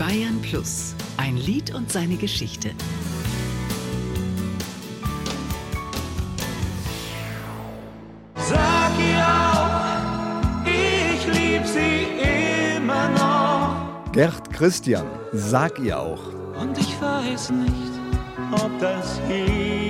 Bayern Plus. Ein Lied und seine Geschichte. Sag ihr auch, ich lieb sie immer noch. Gerd Christian, sag ihr auch. Und ich weiß nicht, ob das je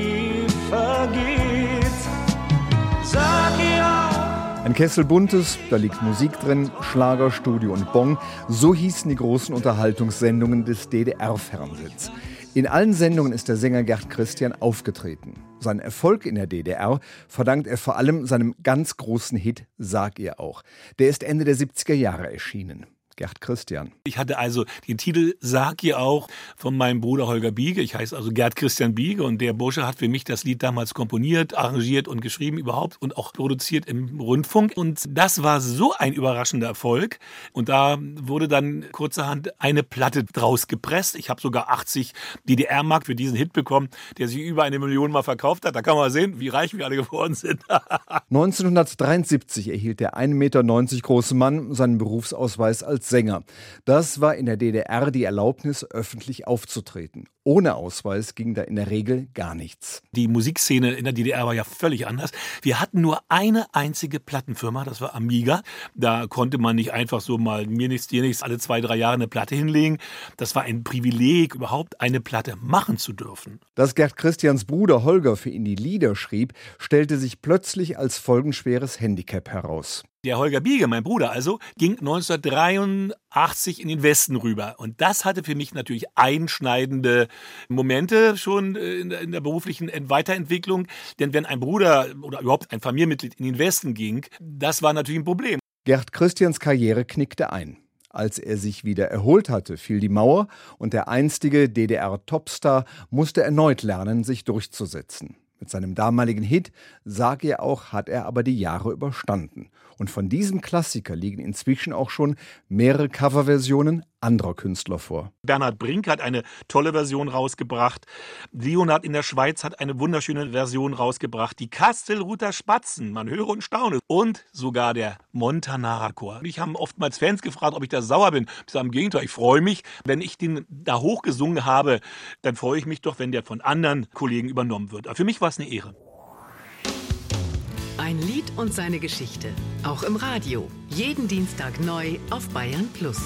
Kessel buntes, da liegt Musik drin, Schlager, Studio und Bong. So hießen die großen Unterhaltungssendungen des DDR-Fernsehens. In allen Sendungen ist der Sänger Gerd Christian aufgetreten. Seinen Erfolg in der DDR verdankt er vor allem seinem ganz großen Hit Sag ihr auch. Der ist Ende der 70er Jahre erschienen. Gerd Christian. Ich hatte also den Titel Sag ihr auch von meinem Bruder Holger Biege. Ich heiße also Gerd Christian Biege und der Bursche hat für mich das Lied damals komponiert, arrangiert und geschrieben überhaupt und auch produziert im Rundfunk. Und das war so ein überraschender Erfolg. Und da wurde dann kurzerhand eine Platte draus gepresst. Ich habe sogar 80 DDR-Mark für diesen Hit bekommen, der sich über eine Million mal verkauft hat. Da kann man sehen, wie reich wir alle geworden sind. 1973 erhielt der 1,90 Meter große Mann seinen Berufsausweis als Sänger. Das war in der DDR die Erlaubnis, öffentlich aufzutreten. Ohne Ausweis ging da in der Regel gar nichts. Die Musikszene in der DDR war ja völlig anders. Wir hatten nur eine einzige Plattenfirma, das war Amiga. Da konnte man nicht einfach so mal mir nichts, dir nichts, alle zwei, drei Jahre eine Platte hinlegen. Das war ein Privileg, überhaupt eine Platte machen zu dürfen. Dass Gerd Christians Bruder Holger für ihn die Lieder schrieb, stellte sich plötzlich als folgenschweres Handicap heraus. Der Holger Biege, mein Bruder also, ging 1983 in den Westen rüber. Und das hatte für mich natürlich einschneidende Momente schon in der, in der beruflichen Weiterentwicklung. Denn wenn ein Bruder oder überhaupt ein Familienmitglied in den Westen ging, das war natürlich ein Problem. Gerd Christians Karriere knickte ein. Als er sich wieder erholt hatte, fiel die Mauer und der einstige DDR-Topstar musste erneut lernen, sich durchzusetzen. Mit seinem damaligen Hit Sag ihr auch, hat er aber die Jahre überstanden. Und von diesem Klassiker liegen inzwischen auch schon mehrere Coverversionen anderer Künstler vor. Bernhard Brink hat eine tolle Version rausgebracht. Leonard in der Schweiz hat eine wunderschöne Version rausgebracht. Die Kastelruther Spatzen, man höre und staune. Und sogar der Montanara Chor. Mich haben oftmals Fans gefragt, ob ich da sauer bin. Ich sage im Gegenteil, ich freue mich. Wenn ich den da hochgesungen habe, dann freue ich mich doch, wenn der von anderen Kollegen übernommen wird. Aber für mich war es eine Ehre. Ein Lied und seine Geschichte. Auch im Radio. Jeden Dienstag neu auf Bayern Plus.